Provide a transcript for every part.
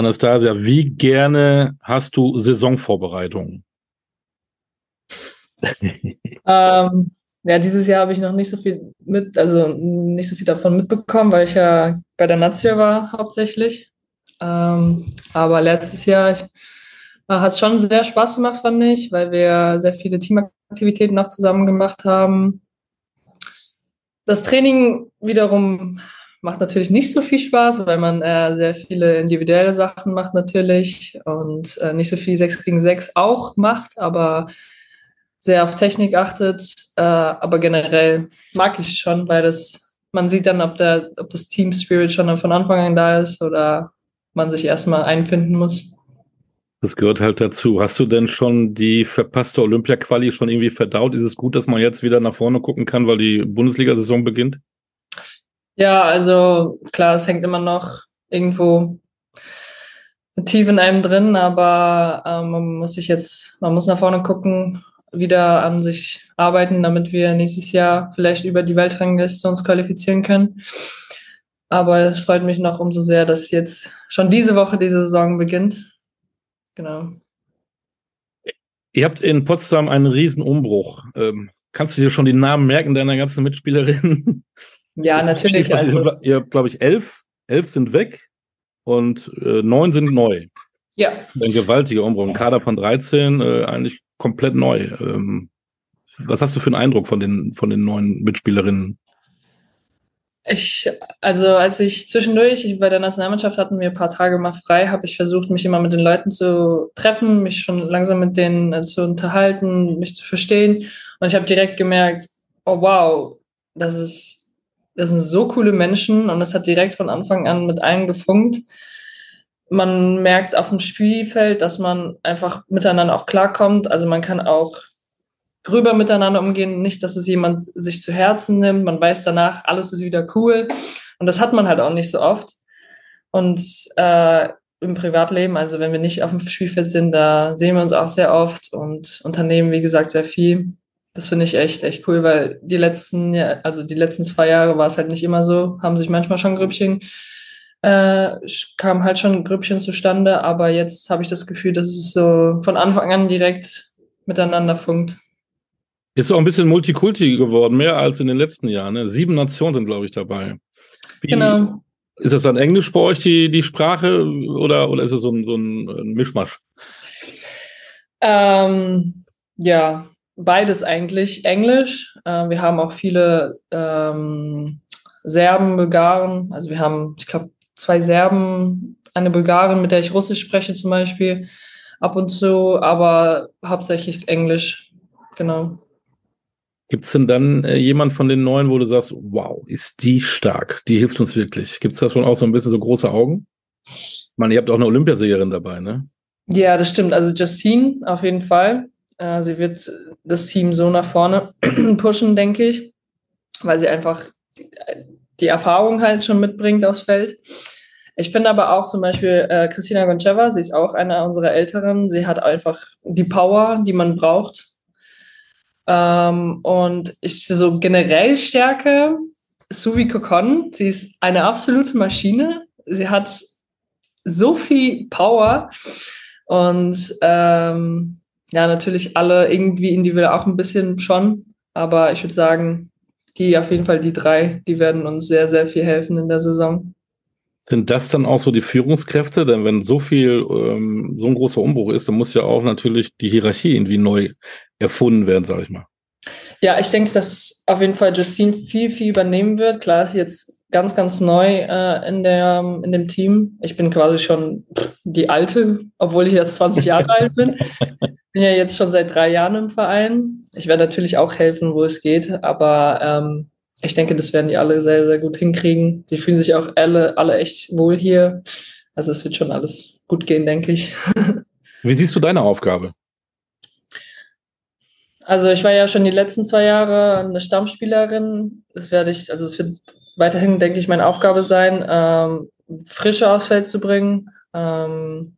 Anastasia, wie gerne hast du Saisonvorbereitungen? ähm, ja, dieses Jahr habe ich noch nicht so viel mit, also nicht so viel davon mitbekommen, weil ich ja bei der Nazio war hauptsächlich. Ähm, aber letztes Jahr ich, hat es schon sehr Spaß gemacht, fand ich, weil wir sehr viele Teamaktivitäten noch zusammen gemacht haben. Das Training wiederum macht natürlich nicht so viel Spaß, weil man äh, sehr viele individuelle Sachen macht natürlich und äh, nicht so viel 6 gegen 6 auch macht, aber sehr auf Technik achtet. Äh, aber generell mag ich schon, weil das, man sieht dann, ob, der, ob das Team Spirit schon von Anfang an da ist oder man sich erstmal einfinden muss. Das gehört halt dazu. Hast du denn schon die verpasste Olympia-Quali schon irgendwie verdaut? Ist es gut, dass man jetzt wieder nach vorne gucken kann, weil die Bundesliga-Saison beginnt? Ja, also klar, es hängt immer noch irgendwo tief in einem drin, aber ähm, man muss sich jetzt, man muss nach vorne gucken, wieder an sich arbeiten, damit wir nächstes Jahr vielleicht über die Weltrangliste uns qualifizieren können. Aber es freut mich noch umso sehr, dass jetzt schon diese Woche diese Saison beginnt. Genau. Ihr habt in Potsdam einen Riesenumbruch. Ähm, kannst du dir schon die Namen merken deiner ganzen Mitspielerinnen? Ja, natürlich. Also. Ihr habt, glaube ich, elf. Elf sind weg und äh, neun sind neu. Ja. Ein gewaltiger Umbruch. Ein Kader von 13, äh, eigentlich komplett neu. Ähm, was hast du für einen Eindruck von den, von den neuen Mitspielerinnen? Ich, also als ich zwischendurch, ich, bei der Nationalmannschaft hatten wir ein paar Tage mal frei, habe ich versucht, mich immer mit den Leuten zu treffen, mich schon langsam mit denen äh, zu unterhalten, mich zu verstehen. Und ich habe direkt gemerkt, oh wow, das ist, das sind so coole Menschen und das hat direkt von Anfang an mit allen gefunkt man merkt auf dem Spielfeld, dass man einfach miteinander auch klarkommt. Also man kann auch gröber miteinander umgehen, nicht, dass es jemand sich zu Herzen nimmt. Man weiß danach, alles ist wieder cool. Und das hat man halt auch nicht so oft. Und äh, im Privatleben, also wenn wir nicht auf dem Spielfeld sind, da sehen wir uns auch sehr oft und unternehmen, wie gesagt, sehr viel. Das finde ich echt, echt cool, weil die letzten, also die letzten zwei Jahre war es halt nicht immer so, haben sich manchmal schon Grüppchen äh, kam halt schon Grüppchen zustande, aber jetzt habe ich das Gefühl, dass es so von Anfang an direkt miteinander funkt. Ist auch ein bisschen Multikulti geworden, mehr als in den letzten Jahren. Ne? Sieben Nationen sind, glaube ich, dabei. Wie, genau. Ist das dann Englisch bei euch die, die Sprache oder, oder ist es so ein, so ein Mischmasch? Ähm, ja, beides eigentlich. Englisch. Äh, wir haben auch viele ähm, Serben, Bulgaren. Also wir haben, ich glaube, zwei Serben, eine Bulgarin, mit der ich Russisch spreche zum Beispiel, ab und zu, aber hauptsächlich Englisch, genau. Gibt es denn dann äh, jemand von den Neuen, wo du sagst, wow, ist die stark, die hilft uns wirklich? Gibt es da schon auch so ein bisschen so große Augen? Ich meine, ihr habt auch eine Olympiasiegerin dabei, ne? Ja, das stimmt. Also Justine auf jeden Fall. Äh, sie wird das Team so nach vorne pushen, denke ich, weil sie einfach die Erfahrung halt schon mitbringt aufs Feld. Ich finde aber auch zum Beispiel äh, Christina Goncheva, sie ist auch eine unserer Älteren. Sie hat einfach die Power, die man braucht. Ähm, und ich so generell Stärke, Suvi Kokon, sie ist eine absolute Maschine. Sie hat so viel Power und ähm, ja, natürlich alle irgendwie individuell auch ein bisschen schon. Aber ich würde sagen, die auf jeden Fall die drei, die werden uns sehr, sehr viel helfen in der Saison. Sind das dann auch so die Führungskräfte? Denn wenn so viel, ähm, so ein großer Umbruch ist, dann muss ja auch natürlich die Hierarchie irgendwie neu erfunden werden, sage ich mal. Ja, ich denke, dass auf jeden Fall Justine viel, viel übernehmen wird. Klar ist jetzt ganz, ganz neu äh, in, der, in dem Team. Ich bin quasi schon die Alte, obwohl ich jetzt 20 Jahre alt bin bin ja jetzt schon seit drei Jahren im Verein. Ich werde natürlich auch helfen, wo es geht, aber ähm, ich denke, das werden die alle sehr, sehr gut hinkriegen. Die fühlen sich auch alle, alle echt wohl hier. Also es wird schon alles gut gehen, denke ich. Wie siehst du deine Aufgabe? Also ich war ja schon die letzten zwei Jahre eine Stammspielerin. Das werde ich, also es wird weiterhin, denke ich, meine Aufgabe sein, ähm, Frische aufs Feld zu bringen. Ähm,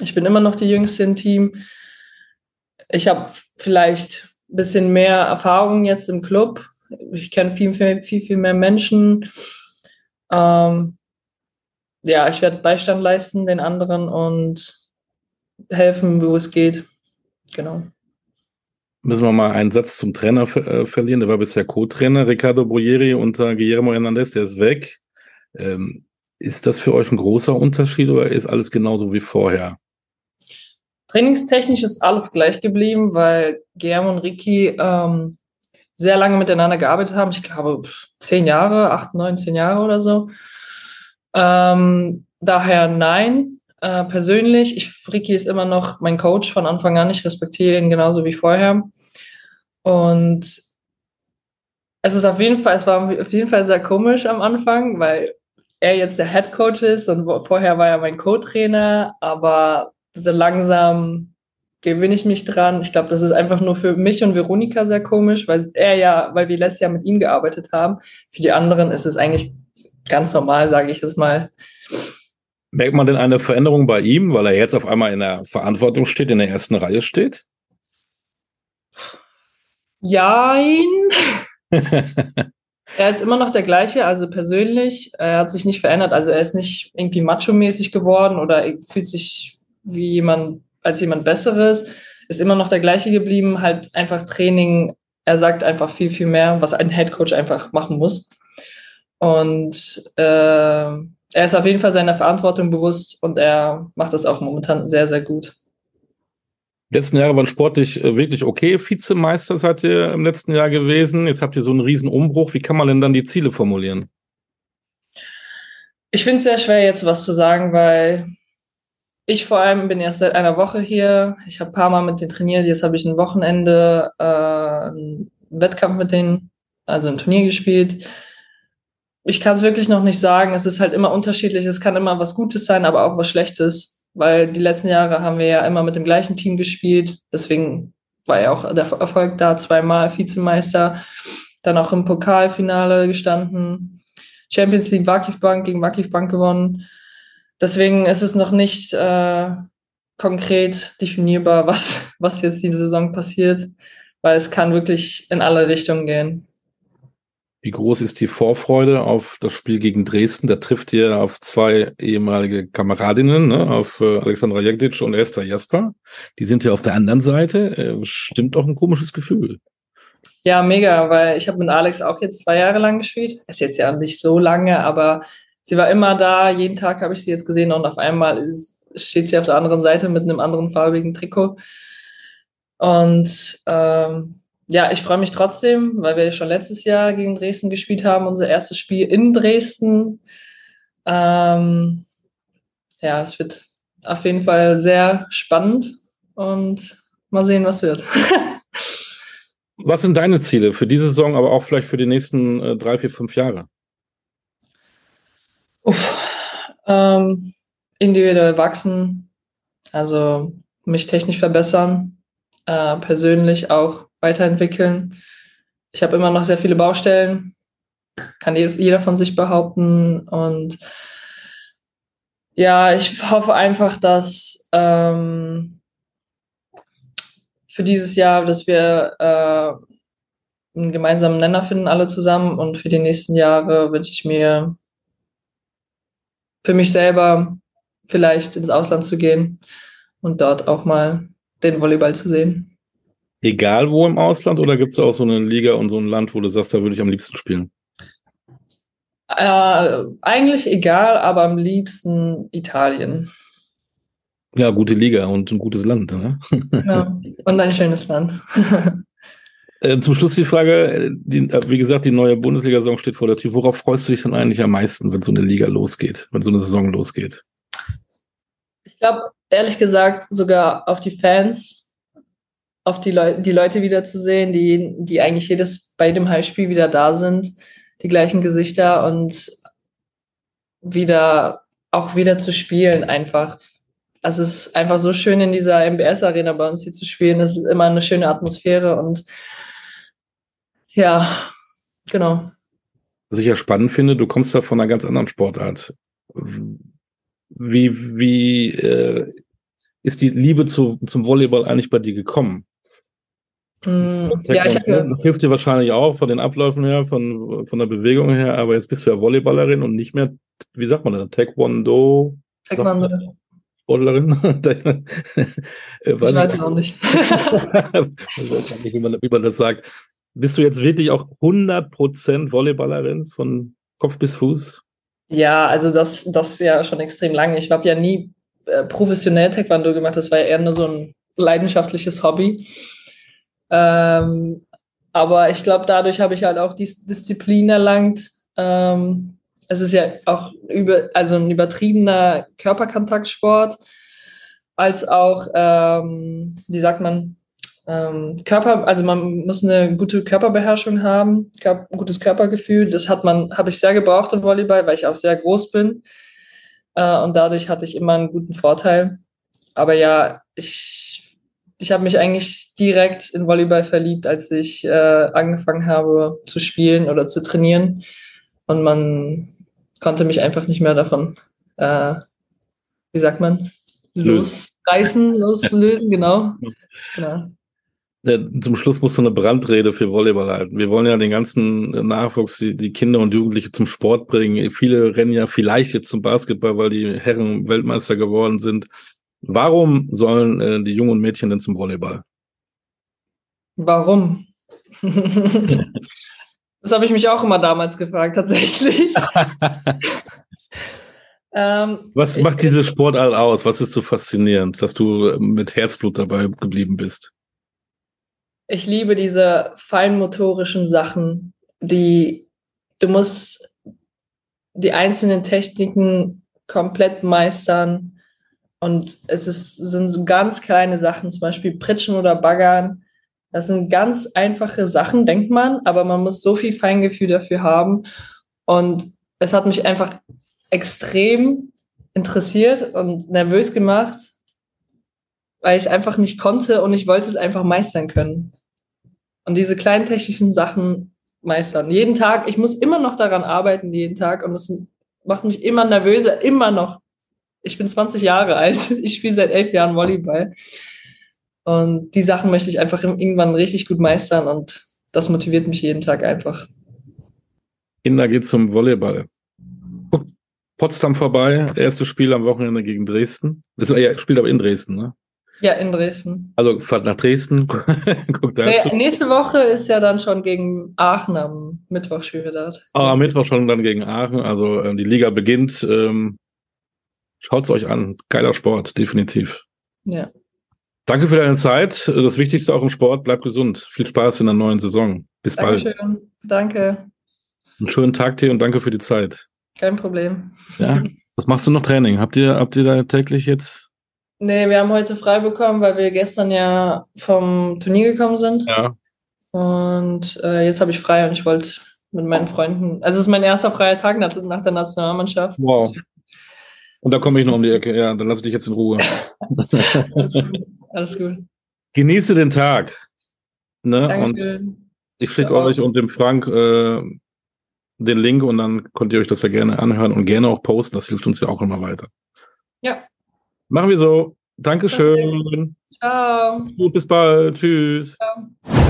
ich bin immer noch die Jüngste im Team ich habe vielleicht ein bisschen mehr Erfahrung jetzt im Club. Ich kenne viel, viel, viel, viel mehr Menschen. Ähm, ja, ich werde Beistand leisten den anderen und helfen, wo es geht. Genau. Müssen wir mal einen Satz zum Trainer äh, verlieren. Der war bisher Co-Trainer, Ricardo Boyeri unter Guillermo Hernandez, der ist weg. Ähm, ist das für euch ein großer Unterschied oder ist alles genauso wie vorher? Trainingstechnisch ist alles gleich geblieben, weil Guillermo und Ricky ähm, sehr lange miteinander gearbeitet haben. Ich glaube, zehn Jahre, acht, neun, zehn Jahre oder so. Ähm, daher nein. Äh, persönlich, ich, Ricky ist immer noch mein Coach von Anfang an. Ich respektiere ihn genauso wie vorher. Und es ist auf jeden Fall, es war auf jeden Fall sehr komisch am Anfang, weil er jetzt der Head Coach ist und vorher war er mein Co-Trainer, aber so langsam gewinne ich mich dran. Ich glaube, das ist einfach nur für mich und Veronika sehr komisch, weil er ja, weil wir letztes Jahr mit ihm gearbeitet haben. Für die anderen ist es eigentlich ganz normal, sage ich jetzt mal. Merkt man denn eine Veränderung bei ihm, weil er jetzt auf einmal in der Verantwortung steht, in der ersten Reihe steht? Jein. er ist immer noch der gleiche, also persönlich. Er hat sich nicht verändert. Also er ist nicht irgendwie macho-mäßig geworden oder fühlt sich wie jemand, als jemand Besseres. Ist immer noch der gleiche geblieben, halt einfach Training. Er sagt einfach viel, viel mehr, was ein Headcoach einfach machen muss. Und äh, er ist auf jeden Fall seiner Verantwortung bewusst und er macht das auch momentan sehr, sehr gut. Die letzten Jahre waren sportlich äh, wirklich okay. Vizemeister seid ihr im letzten Jahr gewesen. Jetzt habt ihr so einen riesen Umbruch. Wie kann man denn dann die Ziele formulieren? Ich finde es sehr schwer, jetzt was zu sagen, weil ich vor allem bin erst seit einer Woche hier. Ich habe ein paar Mal mit denen trainiert. Jetzt habe ich ein Wochenende äh, einen Wettkampf mit denen, also ein Turnier gespielt ich kann es wirklich noch nicht sagen. Es ist halt immer unterschiedlich. Es kann immer was Gutes sein, aber auch was Schlechtes, weil die letzten Jahre haben wir ja immer mit dem gleichen Team gespielt. Deswegen war ja auch der Erfolg da zweimal Vizemeister, dann auch im Pokalfinale gestanden, Champions League Wakif Bank gegen Wakif Bank gewonnen. Deswegen ist es noch nicht äh, konkret definierbar, was, was jetzt diese Saison passiert, weil es kann wirklich in alle Richtungen gehen. Wie groß ist die Vorfreude auf das Spiel gegen Dresden? Da trifft ihr auf zwei ehemalige Kameradinnen, ne? auf äh, Alexandra Jagdic und Esther Jasper. Die sind ja auf der anderen Seite. Äh, stimmt auch ein komisches Gefühl. Ja, mega, weil ich habe mit Alex auch jetzt zwei Jahre lang gespielt. Ist jetzt ja nicht so lange, aber sie war immer da. Jeden Tag habe ich sie jetzt gesehen und auf einmal ist, steht sie auf der anderen Seite mit einem anderen farbigen Trikot. Und ähm, ja, ich freue mich trotzdem, weil wir schon letztes Jahr gegen Dresden gespielt haben, unser erstes Spiel in Dresden. Ähm, ja, es wird auf jeden Fall sehr spannend und mal sehen, was wird. was sind deine Ziele für diese Saison, aber auch vielleicht für die nächsten äh, drei, vier, fünf Jahre? Ähm, individuell wachsen, also mich technisch verbessern, äh, persönlich auch weiterentwickeln. Ich habe immer noch sehr viele Baustellen, kann jeder von sich behaupten. Und ja, ich hoffe einfach, dass ähm, für dieses Jahr, dass wir äh, einen gemeinsamen Nenner finden, alle zusammen. Und für die nächsten Jahre wünsche ich mir für mich selber vielleicht ins Ausland zu gehen und dort auch mal den Volleyball zu sehen. Egal wo im Ausland oder gibt es auch so eine Liga und so ein Land, wo du sagst, da würde ich am liebsten spielen? Äh, eigentlich egal, aber am liebsten Italien. Ja, gute Liga und ein gutes Land. Ne? Ja, und ein schönes Land. Äh, zum Schluss die Frage, die, äh, wie gesagt, die neue Bundesliga-Saison steht vor der Tür. Worauf freust du dich denn eigentlich am meisten, wenn so eine Liga losgeht, wenn so eine Saison losgeht? Ich glaube, ehrlich gesagt, sogar auf die Fans, auf die, Leu die Leute wiederzusehen, die, die eigentlich jedes bei dem Heimspiel wieder da sind, die gleichen Gesichter und wieder auch wieder zu spielen einfach. Also es ist einfach so schön in dieser MBS-Arena bei uns hier zu spielen. Es ist immer eine schöne Atmosphäre und ja, genau. Was ich ja spannend finde, du kommst da von einer ganz anderen Sportart. Wie, wie äh, ist die Liebe zu, zum Volleyball eigentlich bei dir gekommen? Mm, ja, ich habe das hilft dir wahrscheinlich auch von den Abläufen her, von, von der Bewegung her, aber jetzt bist du ja Volleyballerin und nicht mehr, wie sagt man das, Taekwondo? Taekwondo. Sportlerin? ich weiß es auch nicht. ich weiß nicht, wie man, wie man das sagt. Bist du jetzt wirklich auch 100% Volleyballerin von Kopf bis Fuß? Ja, also das, das ja schon extrem lange. Ich habe ja nie äh, professionell Taekwondo gemacht, das war ja eher nur so ein leidenschaftliches Hobby. Ähm, aber ich glaube, dadurch habe ich halt auch die Disziplin erlangt. Ähm, es ist ja auch über, also ein übertriebener Körperkontaktsport, als auch, ähm, wie sagt man, ähm, Körper, also man muss eine gute Körperbeherrschung haben, ein gutes Körpergefühl. Das hat man, habe ich sehr gebraucht im Volleyball, weil ich auch sehr groß bin. Äh, und dadurch hatte ich immer einen guten Vorteil. Aber ja, ich, ich habe mich eigentlich direkt in Volleyball verliebt, als ich äh, angefangen habe zu spielen oder zu trainieren. Und man konnte mich einfach nicht mehr davon, äh, wie sagt man, losreißen, loslösen, genau. genau. Zum Schluss musst du eine Brandrede für Volleyball halten. Wir wollen ja den ganzen Nachwuchs, die, die, Kinder und Jugendliche zum Sport bringen. Viele rennen ja vielleicht jetzt zum Basketball, weil die Herren Weltmeister geworden sind. Warum sollen äh, die Jungen und Mädchen denn zum Volleyball? Warum? das habe ich mich auch immer damals gefragt, tatsächlich. ähm, Was macht diese Sportart aus? Was ist so faszinierend, dass du mit Herzblut dabei geblieben bist? Ich liebe diese feinmotorischen Sachen, die du musst die einzelnen Techniken komplett meistern. Und es ist, sind so ganz kleine Sachen, zum Beispiel Pritschen oder Baggern. Das sind ganz einfache Sachen, denkt man, aber man muss so viel Feingefühl dafür haben. Und es hat mich einfach extrem interessiert und nervös gemacht, weil ich es einfach nicht konnte und ich wollte es einfach meistern können. Und diese kleinen technischen Sachen meistern. Jeden Tag, ich muss immer noch daran arbeiten, jeden Tag. Und das macht mich immer nervöser, immer noch. Ich bin 20 Jahre alt. Ich spiele seit elf Jahren Volleyball. Und die Sachen möchte ich einfach irgendwann richtig gut meistern. Und das motiviert mich jeden Tag einfach. Kinder geht zum Volleyball. Potsdam vorbei, erstes Spiel am Wochenende gegen Dresden. Das ist, er spielt aber in Dresden, ne? Ja, in Dresden. Also fahrt nach Dresden, guckt da nee, Nächste Woche ist ja dann schon gegen Aachen am Mittwoch spielen wir. Ah, am Mittwoch schon dann gegen Aachen. Also äh, die Liga beginnt. Ähm, Schaut es euch an. Geiler Sport, definitiv. Ja. Danke für deine Zeit. Das Wichtigste auch im Sport. Bleib gesund. Viel Spaß in der neuen Saison. Bis Dankeschön. bald. Danke. Einen schönen Tag dir und danke für die Zeit. Kein Problem. Ja. Was machst du noch Training? Habt ihr, habt ihr da täglich jetzt Nee, wir haben heute frei bekommen, weil wir gestern ja vom Turnier gekommen sind. Ja. Und äh, jetzt habe ich frei und ich wollte mit meinen Freunden. Also es ist mein erster freier Tag nach, der Nationalmannschaft. Wow. Und da komme ich noch um die Ecke. Ja, dann lasse ich dich jetzt in Ruhe. Alles gut. Alles gut. Genieße den Tag. Ne? Danke. Und ich schicke euch und dem Frank äh, den Link und dann könnt ihr euch das ja gerne anhören und gerne auch posten. Das hilft uns ja auch immer weiter. Ja, Machen wir so. Dankeschön. Ciao. Gut, bis bald. Tschüss. Ciao.